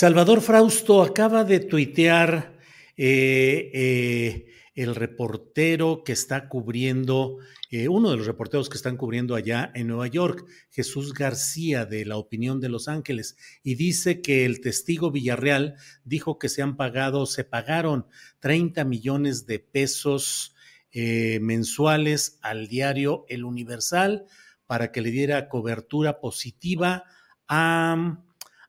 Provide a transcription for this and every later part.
Salvador Frausto acaba de tuitear eh, eh, el reportero que está cubriendo, eh, uno de los reporteros que están cubriendo allá en Nueva York, Jesús García de La Opinión de Los Ángeles, y dice que el testigo Villarreal dijo que se han pagado, se pagaron 30 millones de pesos mensuales al diario El Universal para que le diera cobertura positiva a,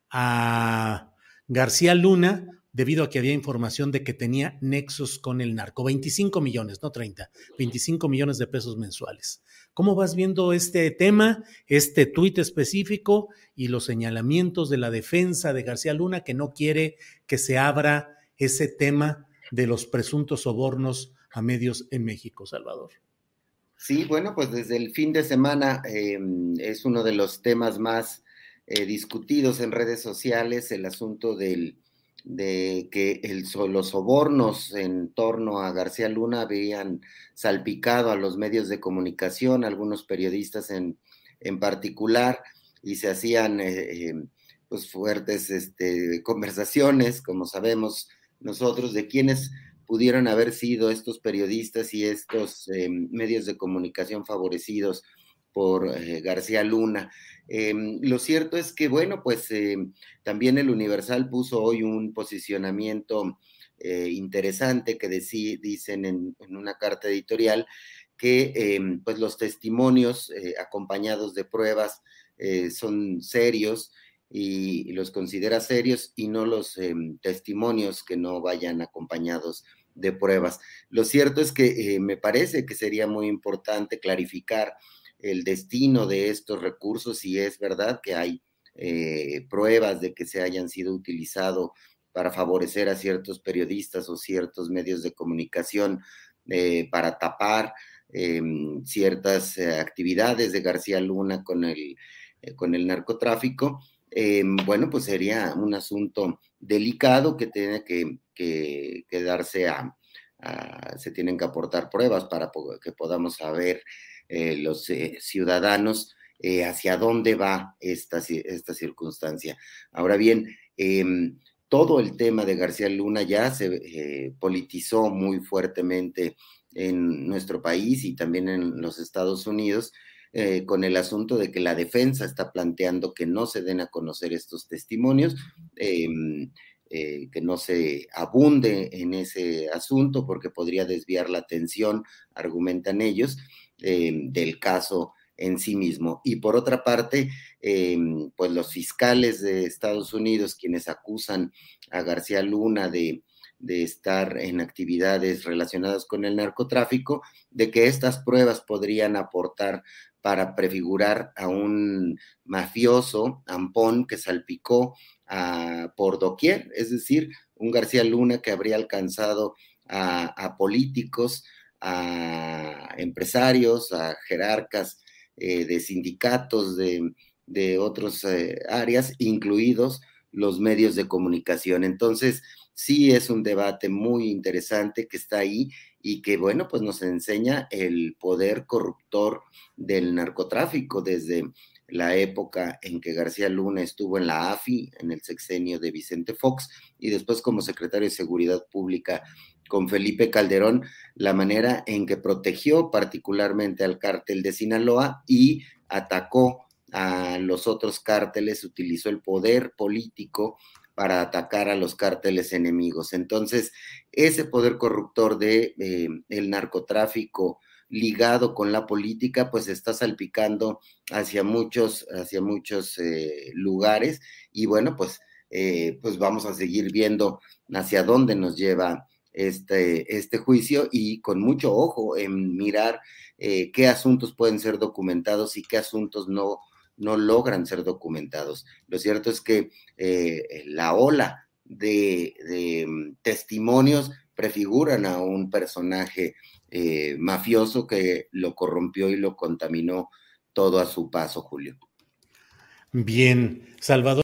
a García Luna, debido a que había información de que tenía nexos con el narco. 25 millones, no 30, 25 millones de pesos mensuales. ¿Cómo vas viendo este tema, este tuit específico y los señalamientos de la defensa de García Luna que no quiere que se abra ese tema de los presuntos sobornos a medios en México, Salvador? Sí, bueno, pues desde el fin de semana eh, es uno de los temas más eh, discutidos en redes sociales el asunto del, de que los sobornos en torno a García Luna habían salpicado a los medios de comunicación, algunos periodistas en, en particular, y se hacían eh, eh, pues fuertes este, conversaciones, como sabemos nosotros, de quiénes pudieron haber sido estos periodistas y estos medios de comunicación favorecidos por García Luna. Em, lo cierto es que, bueno, pues em, también el Universal puso hoy un posicionamiento eh, interesante que dicen en, una carta editorial que em, pues los testimonios eh, acompañados de pruebas eh, son serios y, los considera serios y no los testimonios que no vayan acompañados de pruebas. Lo cierto es que me parece que sería muy importante clarificar el destino de estos recursos, si es verdad que hay eh, pruebas de que se hayan sido utilizados para favorecer a ciertos periodistas o ciertos medios de comunicación eh, para tapar em, ciertas eh, actividades de García Luna con el, con el narcotráfico, em, bueno, pues sería un asunto delicado que tiene que, que, darse a, se tienen que aportar pruebas para que podamos saber eh, los eh, ciudadanos eh, hacia dónde va esta, esta circunstancia. Ahora bien, em, todo el tema de García Luna ya se politizó muy fuertemente en nuestro país y también en los Estados Unidos. con el asunto de que la defensa está planteando que no se den a conocer estos testimonios, em, que no se abunde en ese asunto porque podría desviar la atención, argumentan ellos, eh, del caso en sí mismo. Y por otra parte, eh, pues los fiscales de Estados Unidos, quienes acusan a García Luna de, de, estar en actividades relacionadas con el narcotráfico, de que estas pruebas podrían aportar para prefigurar a un mafioso, Ampón, que salpicó a, por doquier, es decir, un García Luna que habría alcanzado a, a políticos, a empresarios, a jerarcas eh, de sindicatos de, otras eh, áreas, incluidos los medios de comunicación. Entonces, sí es un debate muy interesante que está ahí y que, bueno, pues nos enseña el poder corruptor del narcotráfico desde la época en que García Luna estuvo en la AFI, en el sexenio de Vicente Fox, y después como secretario de Seguridad Pública con Felipe Calderón, la manera en que protegió particularmente al cártel de Sinaloa y atacó a los otros cárteles, utilizó el poder político para atacar a los cárteles enemigos. Entonces, ese poder corruptor de eh, el narcotráfico ligado con la política, pues está salpicando hacia muchos, hacia muchos eh, lugares y bueno, pues, eh, pues vamos a seguir viendo hacia dónde nos lleva este, este juicio y con mucho ojo en mirar eh, qué asuntos pueden ser documentados y qué asuntos no, no logran ser documentados. Lo cierto es que la ola de, de mm, testimonios prefiguran a un personaje eh, mafioso que lo corrompió y lo contaminó todo a su paso, Julio. Bien, Salvador.